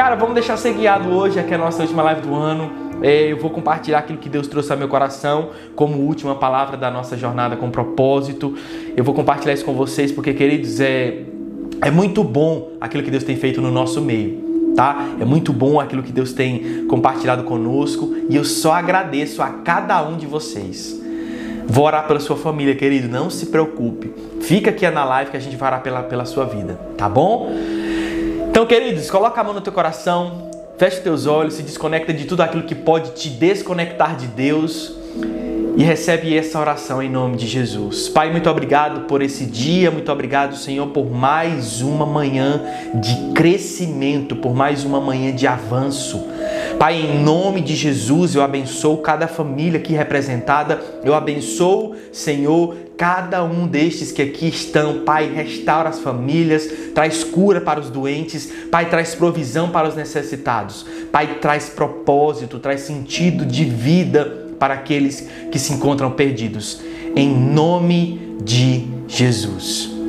cara, vamos deixar ser guiado hoje, aqui é a nossa última live do ano. É, eu vou compartilhar aquilo que Deus trouxe ao meu coração como última palavra da nossa jornada com propósito. Eu vou compartilhar isso com vocês porque, queridos, é, é muito bom aquilo que Deus tem feito no nosso meio. Tá? É muito bom aquilo que Deus tem compartilhado conosco e eu só agradeço a cada um de vocês. Vou orar pela sua família, querido, não se preocupe. Fica aqui na live que a gente vai orar pela, pela sua vida, tá bom? Então, queridos, coloca a mão no teu coração, fecha teus olhos, se desconecta de tudo aquilo que pode te desconectar de Deus e recebe essa oração em nome de Jesus. Pai, muito obrigado por esse dia, muito obrigado, Senhor, por mais uma manhã de crescimento, por mais uma manhã de avanço. Pai, em nome de Jesus, eu abençoo cada família aqui representada, eu abençoo, Senhor, cada um destes que aqui estão. Pai, restaura as famílias, traz cura para os doentes, Pai, traz provisão para os necessitados, Pai, traz propósito, traz sentido de vida para aqueles que se encontram perdidos. Em nome de Jesus.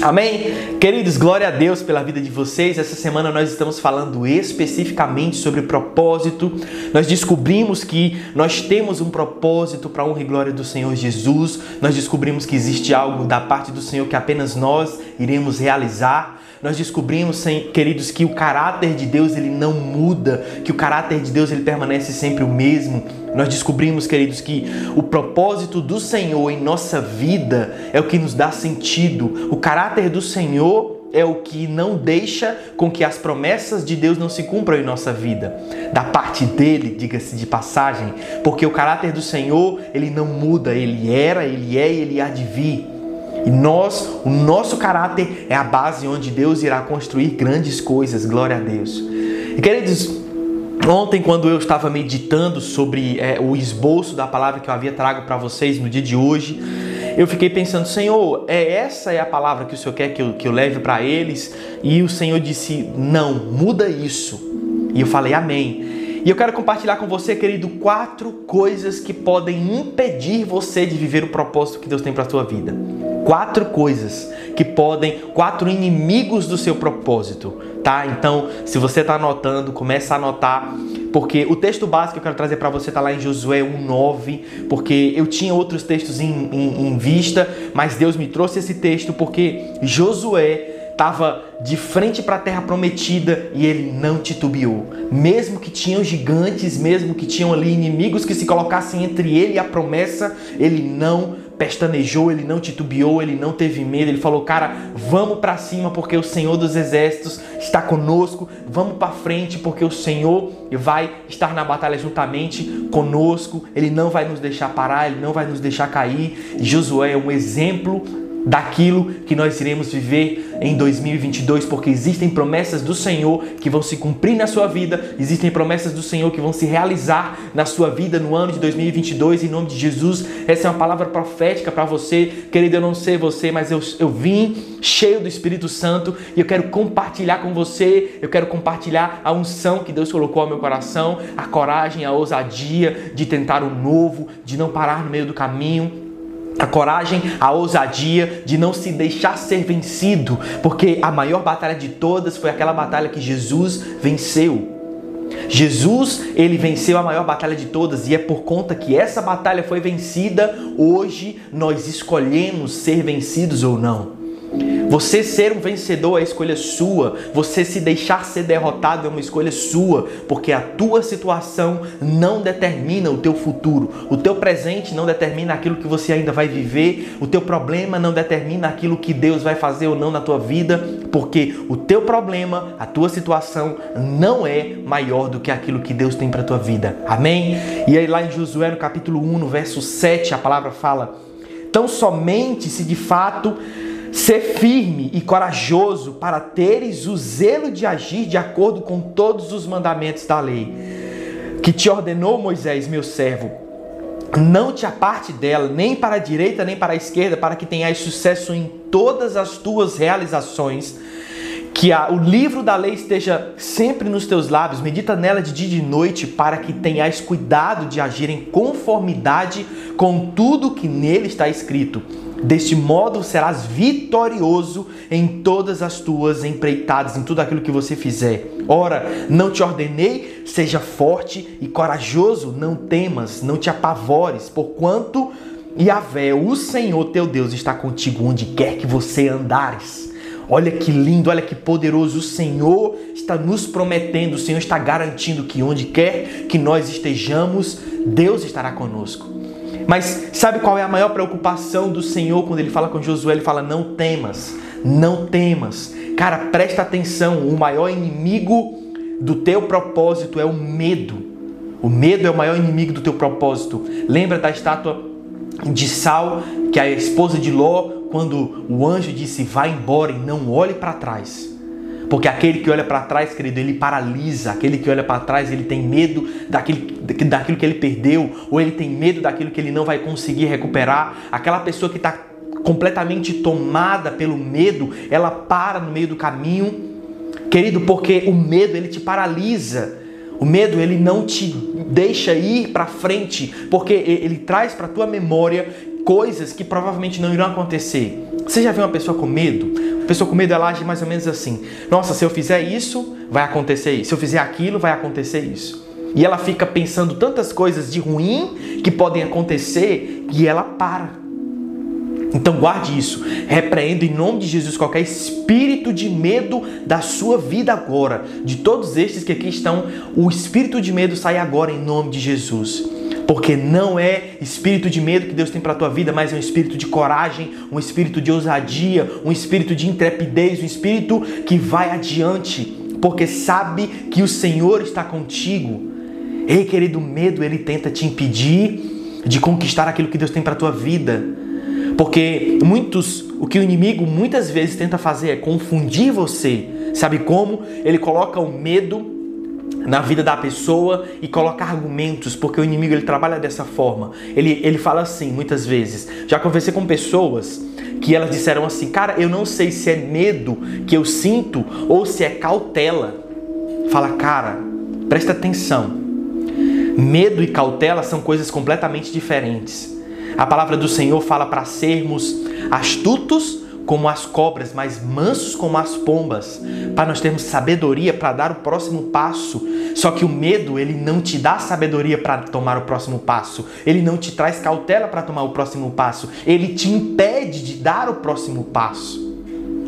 Amém? Queridos, glória a Deus pela vida de vocês. Essa semana nós estamos falando especificamente sobre propósito. Nós descobrimos que nós temos um propósito para a honra e glória do Senhor Jesus. Nós descobrimos que existe algo da parte do Senhor que apenas nós iremos realizar. Nós descobrimos, queridos, que o caráter de Deus ele não muda, que o caráter de Deus ele permanece sempre o mesmo. Nós descobrimos, queridos, que o propósito do Senhor em nossa vida é o que nos dá sentido. O caráter do Senhor é o que não deixa com que as promessas de Deus não se cumpram em nossa vida. Da parte dele, diga-se de passagem, porque o caráter do Senhor, ele não muda, ele era, ele é e ele há de vir. E nós, o nosso caráter é a base onde Deus irá construir grandes coisas. Glória a Deus. E queridos, ontem quando eu estava meditando sobre é, o esboço da palavra que eu havia trago para vocês no dia de hoje, eu fiquei pensando, Senhor, é essa é a palavra que o Senhor quer que eu, que eu leve para eles? E o Senhor disse, não, muda isso. E eu falei, amém. E eu quero compartilhar com você, querido, quatro coisas que podem impedir você de viver o propósito que Deus tem para a sua vida. Quatro coisas que podem, quatro inimigos do seu propósito, tá? Então, se você está anotando, começa a anotar, porque o texto básico que eu quero trazer para você está lá em Josué 1:9, porque eu tinha outros textos em, em, em vista, mas Deus me trouxe esse texto porque Josué estava de frente para a terra prometida e ele não titubeou. Mesmo que tinham gigantes, mesmo que tinham ali inimigos que se colocassem entre ele e a promessa, ele não pestanejou, ele não titubeou, ele não teve medo. Ele falou: "Cara, vamos para cima porque o Senhor dos exércitos está conosco. Vamos para frente porque o Senhor vai estar na batalha juntamente conosco. Ele não vai nos deixar parar, ele não vai nos deixar cair." Josué é um exemplo daquilo que nós iremos viver em 2022, porque existem promessas do Senhor que vão se cumprir na sua vida, existem promessas do Senhor que vão se realizar na sua vida no ano de 2022, em nome de Jesus. Essa é uma palavra profética para você, querido. Eu não sei você, mas eu, eu vim cheio do Espírito Santo e eu quero compartilhar com você, eu quero compartilhar a unção que Deus colocou ao meu coração, a coragem, a ousadia de tentar o novo, de não parar no meio do caminho a coragem, a ousadia de não se deixar ser vencido, porque a maior batalha de todas foi aquela batalha que Jesus venceu. Jesus, ele venceu a maior batalha de todas e é por conta que essa batalha foi vencida, hoje nós escolhemos ser vencidos ou não. Você ser um vencedor é escolha sua. Você se deixar ser derrotado é uma escolha sua, porque a tua situação não determina o teu futuro. O teu presente não determina aquilo que você ainda vai viver. O teu problema não determina aquilo que Deus vai fazer ou não na tua vida, porque o teu problema, a tua situação não é maior do que aquilo que Deus tem para tua vida. Amém? E aí lá em Josué no capítulo 1, no verso 7, a palavra fala: "Tão somente se de fato Ser firme e corajoso para teres o zelo de agir de acordo com todos os mandamentos da lei, que te ordenou Moisés, meu servo. Não te aparte dela, nem para a direita, nem para a esquerda, para que tenhas sucesso em todas as tuas realizações. Que a, o livro da lei esteja sempre nos teus lábios, medita nela de dia e de noite, para que tenhas cuidado de agir em conformidade com tudo que nele está escrito Deste modo serás vitorioso em todas as tuas empreitadas, em tudo aquilo que você fizer. Ora, não te ordenei, seja forte e corajoso, não temas, não te apavores, porquanto Yahvé, o Senhor teu Deus, está contigo onde quer que você andares. Olha que lindo, olha que poderoso. O Senhor está nos prometendo, o Senhor está garantindo que onde quer que nós estejamos, Deus estará conosco. Mas sabe qual é a maior preocupação do Senhor quando ele fala com Josué? Ele fala: Não temas, não temas. Cara, presta atenção: o maior inimigo do teu propósito é o medo. O medo é o maior inimigo do teu propósito. Lembra da estátua de Sal, que a esposa de Ló, quando o anjo disse: Vá embora e não olhe para trás. Porque aquele que olha para trás, querido, ele paralisa. Aquele que olha para trás, ele tem medo daquilo, daquilo que ele perdeu, ou ele tem medo daquilo que ele não vai conseguir recuperar. Aquela pessoa que está completamente tomada pelo medo, ela para no meio do caminho. Querido, porque o medo ele te paralisa. O medo ele não te deixa ir para frente, porque ele traz para tua memória coisas que provavelmente não irão acontecer. Você já viu uma pessoa com medo? A pessoa com medo ela age mais ou menos assim: Nossa, se eu fizer isso, vai acontecer isso. Se eu fizer aquilo, vai acontecer isso. E ela fica pensando tantas coisas de ruim que podem acontecer e ela para. Então guarde isso. Repreendo em nome de Jesus qualquer espírito de medo da sua vida agora. De todos estes que aqui estão, o espírito de medo sai agora em nome de Jesus. Porque não é espírito de medo que Deus tem para a tua vida, mas é um espírito de coragem, um espírito de ousadia, um espírito de intrepidez, um espírito que vai adiante, porque sabe que o Senhor está contigo. Ei, querido, o medo ele tenta te impedir de conquistar aquilo que Deus tem para a tua vida. Porque muitos, o que o inimigo muitas vezes tenta fazer é confundir você. Sabe como? Ele coloca o medo na vida da pessoa e coloca argumentos, porque o inimigo ele trabalha dessa forma. Ele, ele fala assim muitas vezes. Já conversei com pessoas que elas disseram assim: Cara, eu não sei se é medo que eu sinto ou se é cautela. Fala, cara, presta atenção. Medo e cautela são coisas completamente diferentes. A palavra do Senhor fala para sermos astutos como as cobras, mas mansos como as pombas, para nós termos sabedoria para dar o próximo passo. Só que o medo, ele não te dá sabedoria para tomar o próximo passo. Ele não te traz cautela para tomar o próximo passo. Ele te impede de dar o próximo passo.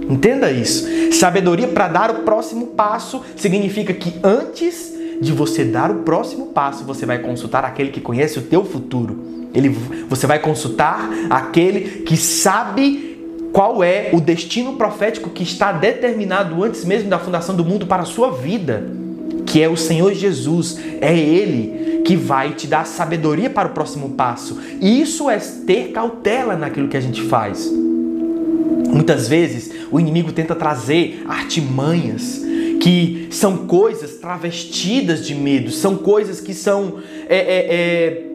Entenda isso. Sabedoria para dar o próximo passo significa que antes de você dar o próximo passo, você vai consultar aquele que conhece o teu futuro. Ele, você vai consultar aquele que sabe qual é o destino profético que está determinado antes mesmo da fundação do mundo para a sua vida, que é o Senhor Jesus. É Ele que vai te dar sabedoria para o próximo passo. E isso é ter cautela naquilo que a gente faz. Muitas vezes o inimigo tenta trazer artimanhas que são coisas travestidas de medo, são coisas que são é, é, é,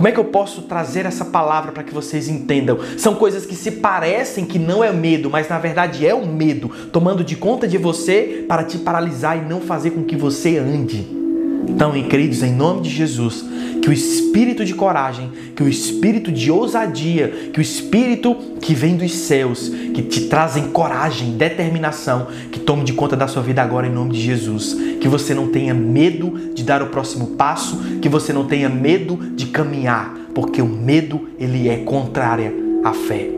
como é que eu posso trazer essa palavra para que vocês entendam? São coisas que se parecem que não é medo, mas na verdade é o medo tomando de conta de você para te paralisar e não fazer com que você ande. Então, queridos, em nome de Jesus, que o espírito de coragem, que o espírito de ousadia, que o espírito que vem dos céus, que te trazem coragem, determinação, que tome de conta da sua vida agora em nome de Jesus. Que você não tenha medo de dar o próximo passo, que você não tenha medo de caminhar, porque o medo ele é contrária à fé.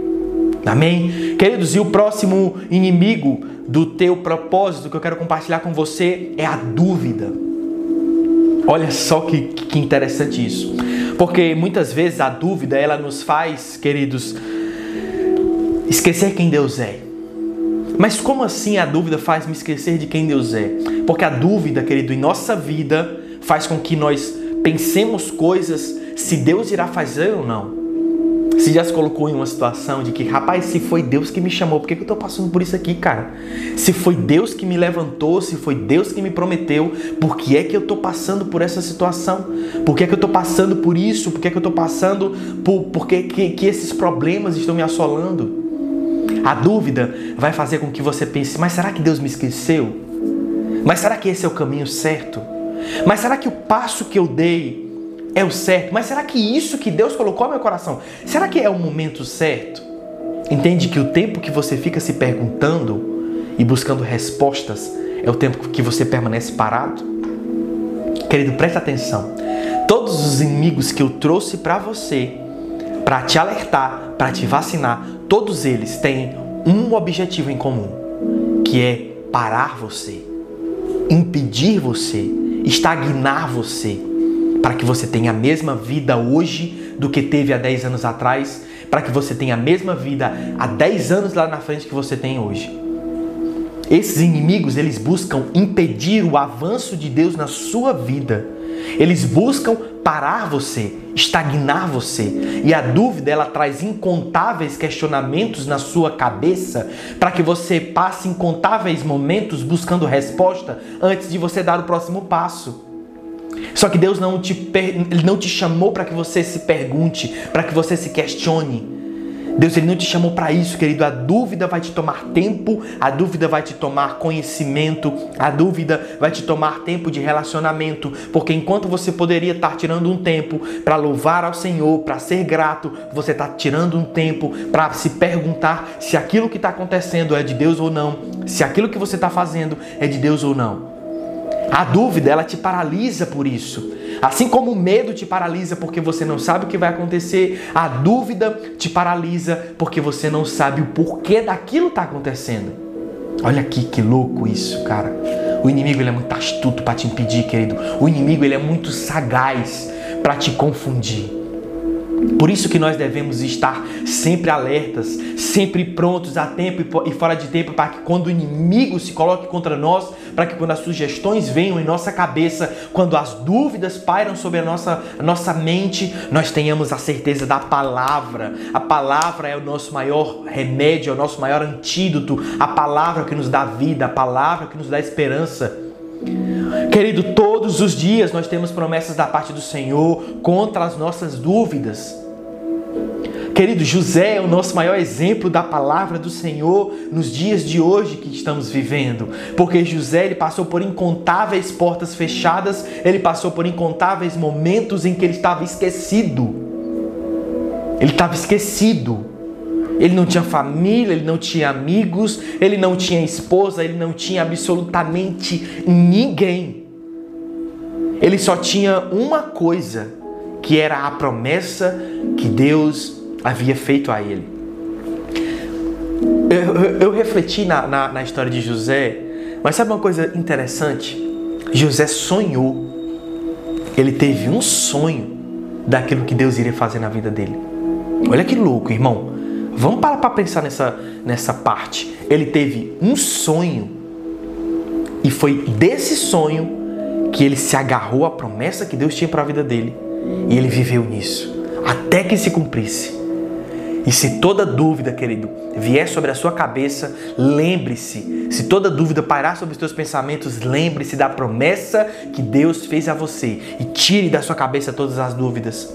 Amém? Queridos, e o próximo inimigo do teu propósito que eu quero compartilhar com você é a dúvida. Olha só que, que interessante isso. Porque muitas vezes a dúvida ela nos faz, queridos, esquecer quem Deus é. Mas como assim a dúvida faz me esquecer de quem Deus é? Porque a dúvida, querido, em nossa vida faz com que nós pensemos coisas se Deus irá fazer ou não. Você já se colocou em uma situação de que, rapaz, se foi Deus que me chamou, por que, que eu tô passando por isso aqui, cara? Se foi Deus que me levantou, se foi Deus que me prometeu, por que é que eu tô passando por essa situação? Por que é que eu tô passando por isso? Por que é que eu tô passando por, por que, que, que esses problemas estão me assolando? A dúvida vai fazer com que você pense, mas será que Deus me esqueceu? Mas será que esse é o caminho certo? Mas será que o passo que eu dei é o certo, mas será que isso que Deus colocou no meu coração, será que é o momento certo? Entende que o tempo que você fica se perguntando e buscando respostas é o tempo que você permanece parado? Querido, presta atenção. Todos os inimigos que eu trouxe para você, para te alertar, para te vacinar, todos eles têm um objetivo em comum, que é parar você, impedir você, estagnar você, para que você tenha a mesma vida hoje do que teve há 10 anos atrás, para que você tenha a mesma vida há 10 anos lá na frente que você tem hoje. Esses inimigos, eles buscam impedir o avanço de Deus na sua vida. Eles buscam parar você, estagnar você. E a dúvida, ela traz incontáveis questionamentos na sua cabeça para que você passe incontáveis momentos buscando resposta antes de você dar o próximo passo. Só que Deus não te, ele não te chamou para que você se pergunte, para que você se questione. Deus ele não te chamou para isso, querido. A dúvida vai te tomar tempo, a dúvida vai te tomar conhecimento, a dúvida vai te tomar tempo de relacionamento, porque enquanto você poderia estar tirando um tempo para louvar ao Senhor, para ser grato, você está tirando um tempo para se perguntar se aquilo que está acontecendo é de Deus ou não, se aquilo que você está fazendo é de Deus ou não. A dúvida, ela te paralisa por isso. Assim como o medo te paralisa porque você não sabe o que vai acontecer, a dúvida te paralisa porque você não sabe o porquê daquilo está acontecendo. Olha aqui que louco isso, cara. O inimigo ele é muito astuto para te impedir, querido. O inimigo ele é muito sagaz para te confundir. Por isso que nós devemos estar sempre alertas, sempre prontos a tempo e fora de tempo, para que quando o inimigo se coloque contra nós, para que quando as sugestões venham em nossa cabeça, quando as dúvidas pairam sobre a nossa, a nossa mente, nós tenhamos a certeza da palavra. A palavra é o nosso maior remédio, é o nosso maior antídoto, a palavra que nos dá vida, a palavra que nos dá esperança. Querido, todos os dias nós temos promessas da parte do Senhor contra as nossas dúvidas. Querido, José é o nosso maior exemplo da palavra do Senhor nos dias de hoje que estamos vivendo, porque José ele passou por incontáveis portas fechadas, ele passou por incontáveis momentos em que ele estava esquecido. Ele estava esquecido. Ele não tinha família, ele não tinha amigos, ele não tinha esposa, ele não tinha absolutamente ninguém. Ele só tinha uma coisa, que era a promessa que Deus havia feito a ele. Eu, eu, eu refleti na, na, na história de José, mas sabe uma coisa interessante? José sonhou, ele teve um sonho daquilo que Deus iria fazer na vida dele. Olha que louco, irmão. Vamos parar para pensar nessa, nessa parte. Ele teve um sonho e foi desse sonho que ele se agarrou à promessa que Deus tinha para a vida dele e ele viveu nisso até que se cumprisse. E se toda dúvida, querido, vier sobre a sua cabeça, lembre-se. Se toda dúvida pairar sobre os teus pensamentos, lembre-se da promessa que Deus fez a você e tire da sua cabeça todas as dúvidas.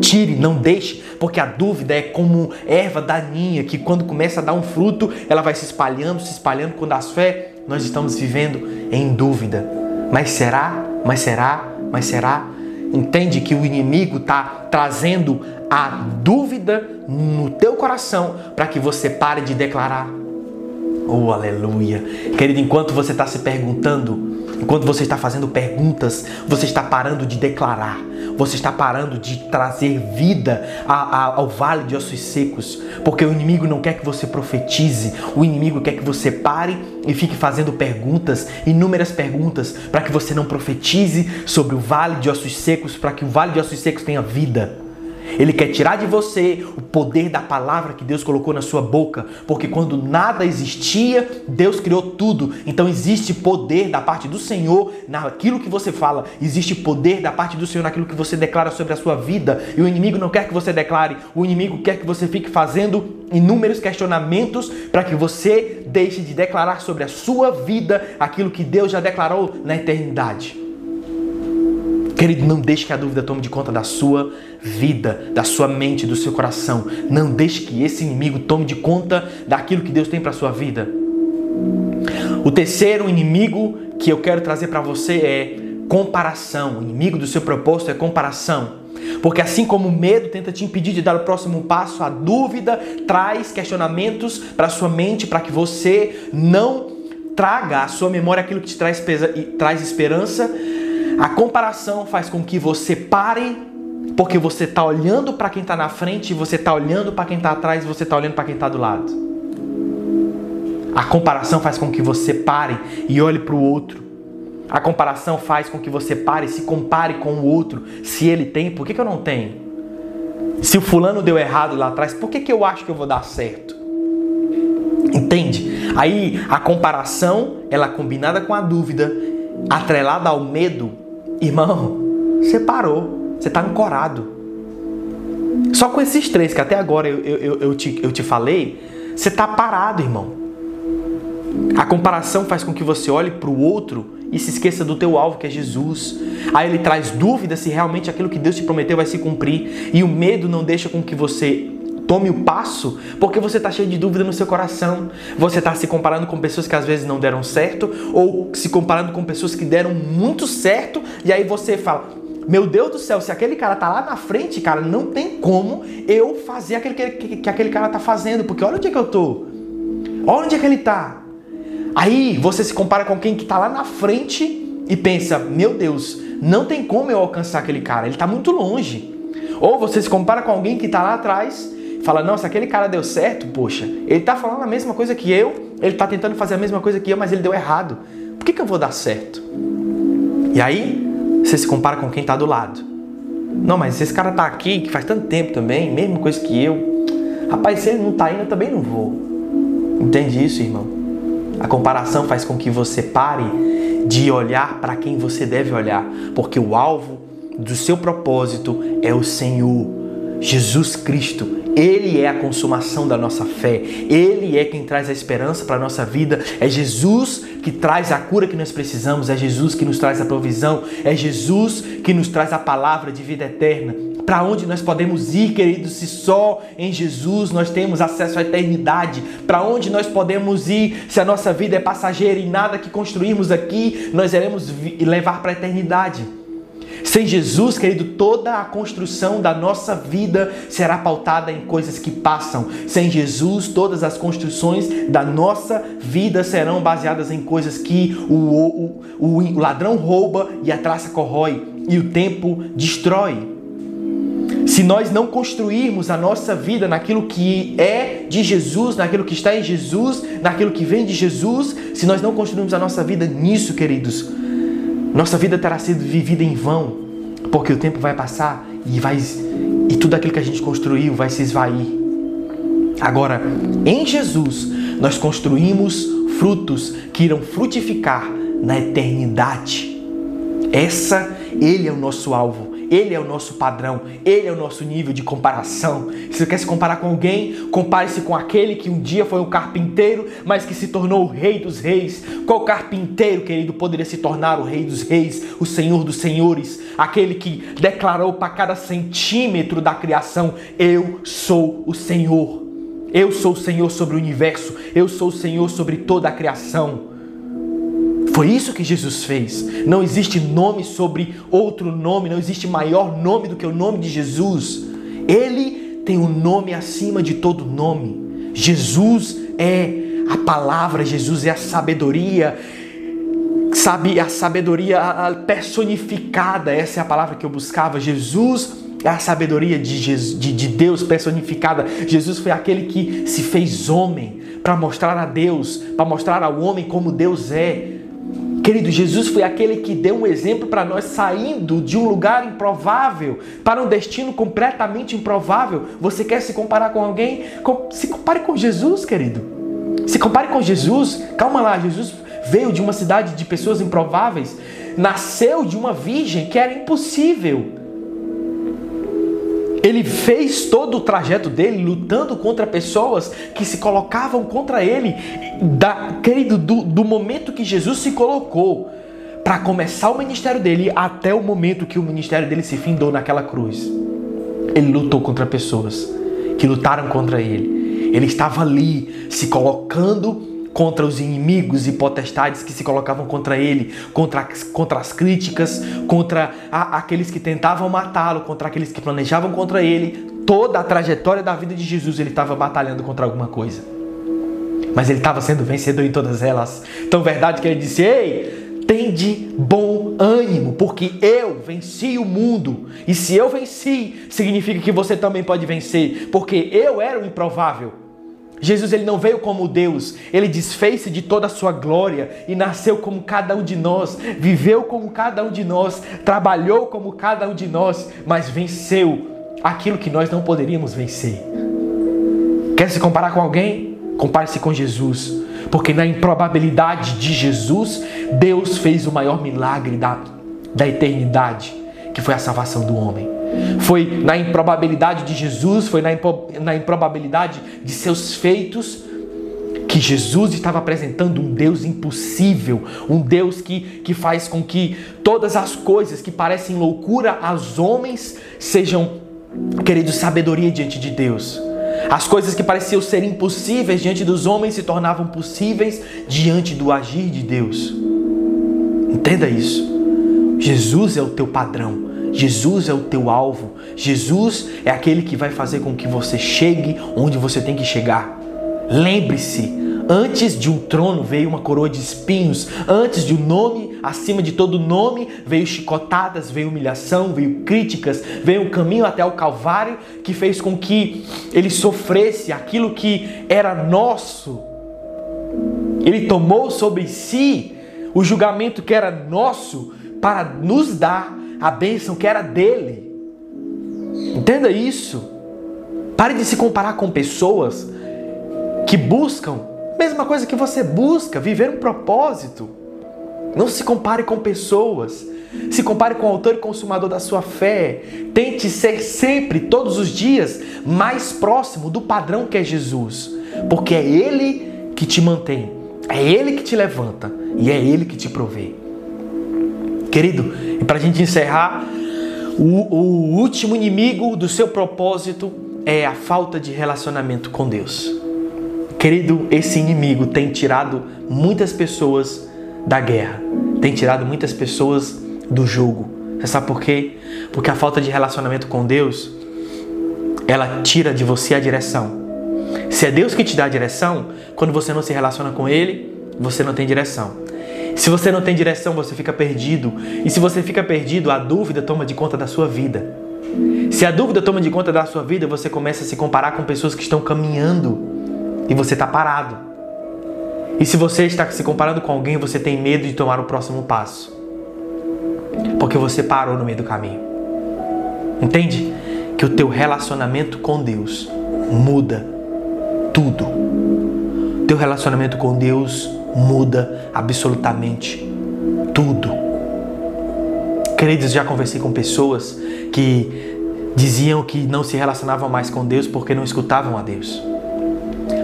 Tire, não deixe, porque a dúvida é como erva daninha que quando começa a dar um fruto, ela vai se espalhando, se espalhando. Quando as fé, nós estamos vivendo em dúvida. Mas será? Mas será? Mas será? Entende que o inimigo está trazendo a dúvida no teu coração para que você pare de declarar. Oh, aleluia. Querido, enquanto você está se perguntando, enquanto você está fazendo perguntas, você está parando de declarar, você está parando de trazer vida ao vale de ossos secos, porque o inimigo não quer que você profetize, o inimigo quer que você pare e fique fazendo perguntas, inúmeras perguntas, para que você não profetize sobre o vale de ossos secos, para que o vale de ossos secos tenha vida. Ele quer tirar de você o poder da palavra que Deus colocou na sua boca, porque quando nada existia, Deus criou tudo. Então existe poder da parte do Senhor naquilo que você fala, existe poder da parte do Senhor naquilo que você declara sobre a sua vida. E o inimigo não quer que você declare, o inimigo quer que você fique fazendo inúmeros questionamentos para que você deixe de declarar sobre a sua vida aquilo que Deus já declarou na eternidade. Querido, não deixe que a dúvida tome de conta da sua vida, da sua mente, do seu coração. Não deixe que esse inimigo tome de conta daquilo que Deus tem para sua vida. O terceiro inimigo que eu quero trazer para você é comparação. O inimigo do seu propósito é comparação. Porque assim como o medo tenta te impedir de dar o próximo passo, a dúvida traz questionamentos para sua mente para que você não traga à sua memória aquilo que te traz, traz esperança. A comparação faz com que você pare, porque você está olhando para quem está na frente, você está olhando para quem está atrás, você está olhando para quem está do lado. A comparação faz com que você pare e olhe para o outro. A comparação faz com que você pare, se compare com o outro. Se ele tem, por que, que eu não tenho? Se o fulano deu errado lá atrás, por que, que eu acho que eu vou dar certo? Entende? Aí a comparação, ela combinada com a dúvida, atrelada ao medo, irmão, você parou, você está ancorado. Só com esses três que até agora eu, eu, eu, te, eu te falei, você está parado, irmão. A comparação faz com que você olhe para o outro e se esqueça do teu alvo, que é Jesus. Aí ele traz dúvida se realmente aquilo que Deus te prometeu vai se cumprir. E o medo não deixa com que você tome o passo, porque você está cheio de dúvida no seu coração. Você está se comparando com pessoas que às vezes não deram certo, ou se comparando com pessoas que deram muito certo, e aí você fala: Meu Deus do céu, se aquele cara tá lá na frente, cara, não tem como eu fazer aquele que, que, que aquele cara tá fazendo, porque olha onde é que eu tô. Olha onde é que ele tá. Aí você se compara com quem que está lá na frente e pensa: meu Deus, não tem como eu alcançar aquele cara, ele está muito longe. Ou você se compara com alguém que está lá atrás fala: não, se aquele cara deu certo, poxa, ele está falando a mesma coisa que eu, ele está tentando fazer a mesma coisa que eu, mas ele deu errado. Por que, que eu vou dar certo? E aí você se compara com quem está do lado. Não, mas esse cara está aqui, que faz tanto tempo também, mesma coisa que eu. Rapaz, se ele não está indo, eu também não vou. Entende isso, irmão? A comparação faz com que você pare de olhar para quem você deve olhar, porque o alvo do seu propósito é o Senhor, Jesus Cristo. Ele é a consumação da nossa fé. Ele é quem traz a esperança para a nossa vida. É Jesus que traz a cura que nós precisamos. É Jesus que nos traz a provisão. É Jesus que nos traz a palavra de vida eterna. Para onde nós podemos ir, queridos, se só em Jesus nós temos acesso à eternidade? Para onde nós podemos ir se a nossa vida é passageira e nada que construirmos aqui nós iremos levar para a eternidade? Sem Jesus, querido, toda a construção da nossa vida será pautada em coisas que passam. Sem Jesus, todas as construções da nossa vida serão baseadas em coisas que o, o, o, o ladrão rouba e a traça corrói e o tempo destrói. Se nós não construirmos a nossa vida naquilo que é de Jesus, naquilo que está em Jesus, naquilo que vem de Jesus, se nós não construirmos a nossa vida nisso, queridos, nossa vida terá sido vivida em vão, porque o tempo vai passar e vai e tudo aquilo que a gente construiu vai se esvair. Agora, em Jesus, nós construímos frutos que irão frutificar na eternidade. Essa, ele é o nosso alvo. Ele é o nosso padrão, ele é o nosso nível de comparação. Se você quer se comparar com alguém, compare-se com aquele que um dia foi o carpinteiro, mas que se tornou o rei dos reis. Qual carpinteiro, querido, poderia se tornar o rei dos reis, o senhor dos senhores, aquele que declarou para cada centímetro da criação: Eu sou o Senhor. Eu sou o Senhor sobre o universo, eu sou o Senhor sobre toda a criação. Foi isso que Jesus fez. Não existe nome sobre outro nome, não existe maior nome do que o nome de Jesus. Ele tem um nome acima de todo nome. Jesus é a palavra, Jesus é a sabedoria. Sabe, a sabedoria personificada, essa é a palavra que eu buscava. Jesus é a sabedoria de, Jesus, de, de Deus personificada. Jesus foi aquele que se fez homem para mostrar a Deus, para mostrar ao homem como Deus é. Querido, Jesus foi aquele que deu um exemplo para nós saindo de um lugar improvável para um destino completamente improvável. Você quer se comparar com alguém? Se compare com Jesus, querido. Se compare com Jesus. Calma lá, Jesus veio de uma cidade de pessoas improváveis, nasceu de uma virgem que era impossível. Ele fez todo o trajeto dele lutando contra pessoas que se colocavam contra ele. Da, querido, do, do momento que Jesus se colocou para começar o ministério dele até o momento que o ministério dele se findou naquela cruz. Ele lutou contra pessoas que lutaram contra ele. Ele estava ali se colocando contra os inimigos e potestades que se colocavam contra ele, contra, contra as críticas, contra a, aqueles que tentavam matá-lo, contra aqueles que planejavam contra ele. Toda a trajetória da vida de Jesus ele estava batalhando contra alguma coisa. Mas ele estava sendo vencedor em todas elas. Tão verdade que ele disse: Ei, Tende bom ânimo, porque eu venci o mundo. E se eu venci, significa que você também pode vencer, porque eu era o improvável. Jesus ele não veio como Deus, ele desfez-se de toda a sua glória e nasceu como cada um de nós, viveu como cada um de nós, trabalhou como cada um de nós, mas venceu aquilo que nós não poderíamos vencer. Quer se comparar com alguém? Compare-se com Jesus, porque na improbabilidade de Jesus, Deus fez o maior milagre da, da eternidade, que foi a salvação do homem. Foi na improbabilidade de Jesus, foi na, impro, na improbabilidade de seus feitos que Jesus estava apresentando um Deus impossível, um Deus que, que faz com que todas as coisas que parecem loucura aos homens sejam, queridos, sabedoria diante de Deus. As coisas que pareciam ser impossíveis diante dos homens se tornavam possíveis diante do agir de Deus. Entenda isso. Jesus é o teu padrão. Jesus é o teu alvo. Jesus é aquele que vai fazer com que você chegue onde você tem que chegar. Lembre-se, antes de um trono veio uma coroa de espinhos, antes de um nome, acima de todo nome, veio chicotadas, veio humilhação, veio críticas, veio um caminho até o Calvário que fez com que ele sofresse aquilo que era nosso. Ele tomou sobre si o julgamento que era nosso para nos dar a bênção que era dele. Entenda isso. Pare de se comparar com pessoas que buscam a mesma coisa que você busca, viver um propósito. Não se compare com pessoas. Se compare com o autor e consumador da sua fé. Tente ser sempre, todos os dias, mais próximo do padrão que é Jesus. Porque é Ele que te mantém, é Ele que te levanta e é Ele que te provê. Querido, e para a gente encerrar, o, o último inimigo do seu propósito é a falta de relacionamento com Deus. Querido, esse inimigo tem tirado muitas pessoas da guerra, tem tirado muitas pessoas do jogo. Você sabe por quê? Porque a falta de relacionamento com Deus, ela tira de você a direção. Se é Deus que te dá a direção, quando você não se relaciona com Ele, você não tem direção. Se você não tem direção, você fica perdido. E se você fica perdido, a dúvida toma de conta da sua vida. Se a dúvida toma de conta da sua vida, você começa a se comparar com pessoas que estão caminhando e você está parado. E se você está se comparando com alguém, você tem medo de tomar o próximo passo. Porque você parou no meio do caminho. Entende? Que o teu relacionamento com Deus muda tudo. Teu relacionamento com Deus muda absolutamente tudo. Queridos, já conversei com pessoas que diziam que não se relacionavam mais com Deus porque não escutavam a Deus.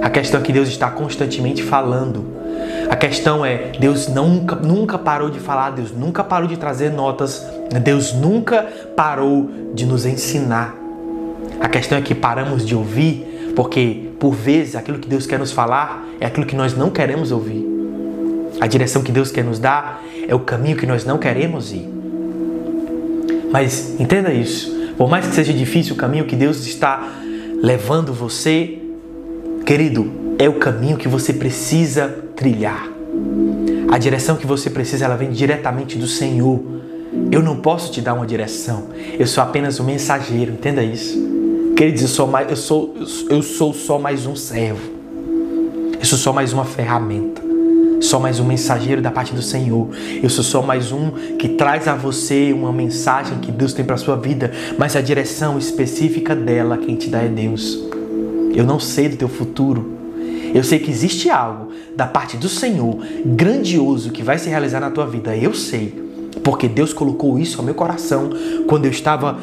A questão é que Deus está constantemente falando. A questão é, Deus nunca, nunca parou de falar, Deus nunca parou de trazer notas, Deus nunca parou de nos ensinar. A questão é que paramos de ouvir porque, por vezes, aquilo que Deus quer nos falar é aquilo que nós não queremos ouvir. A direção que Deus quer nos dar é o caminho que nós não queremos ir. Mas entenda isso. Por mais que seja difícil o caminho que Deus está levando você, querido, é o caminho que você precisa trilhar. A direção que você precisa, ela vem diretamente do Senhor. Eu não posso te dar uma direção. Eu sou apenas um mensageiro, entenda isso. Queridos, eu sou, mais, eu sou, eu sou só mais um servo. Eu sou só mais uma ferramenta só mais um mensageiro da parte do Senhor. Eu sou só mais um que traz a você uma mensagem que Deus tem para sua vida, mas a direção específica dela quem te dá é Deus. Eu não sei do teu futuro. Eu sei que existe algo da parte do Senhor grandioso que vai se realizar na tua vida. Eu sei, porque Deus colocou isso ao meu coração quando eu estava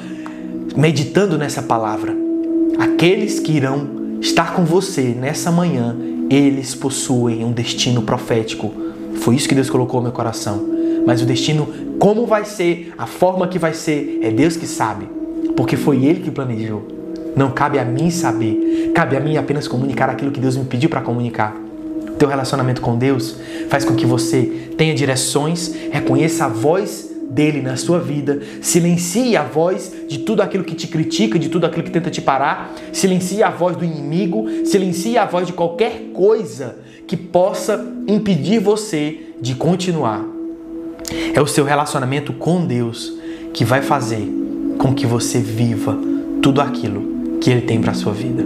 meditando nessa palavra. Aqueles que irão estar com você nessa manhã eles possuem um destino profético. Foi isso que Deus colocou no meu coração. Mas o destino, como vai ser, a forma que vai ser, é Deus que sabe. Porque foi Ele que planejou. Não cabe a mim saber. Cabe a mim apenas comunicar aquilo que Deus me pediu para comunicar. teu relacionamento com Deus faz com que você tenha direções, reconheça a voz dele na sua vida, silencie a voz de tudo aquilo que te critica, de tudo aquilo que tenta te parar, silencie a voz do inimigo, silencie a voz de qualquer coisa que possa impedir você de continuar. É o seu relacionamento com Deus que vai fazer com que você viva tudo aquilo que ele tem para sua vida.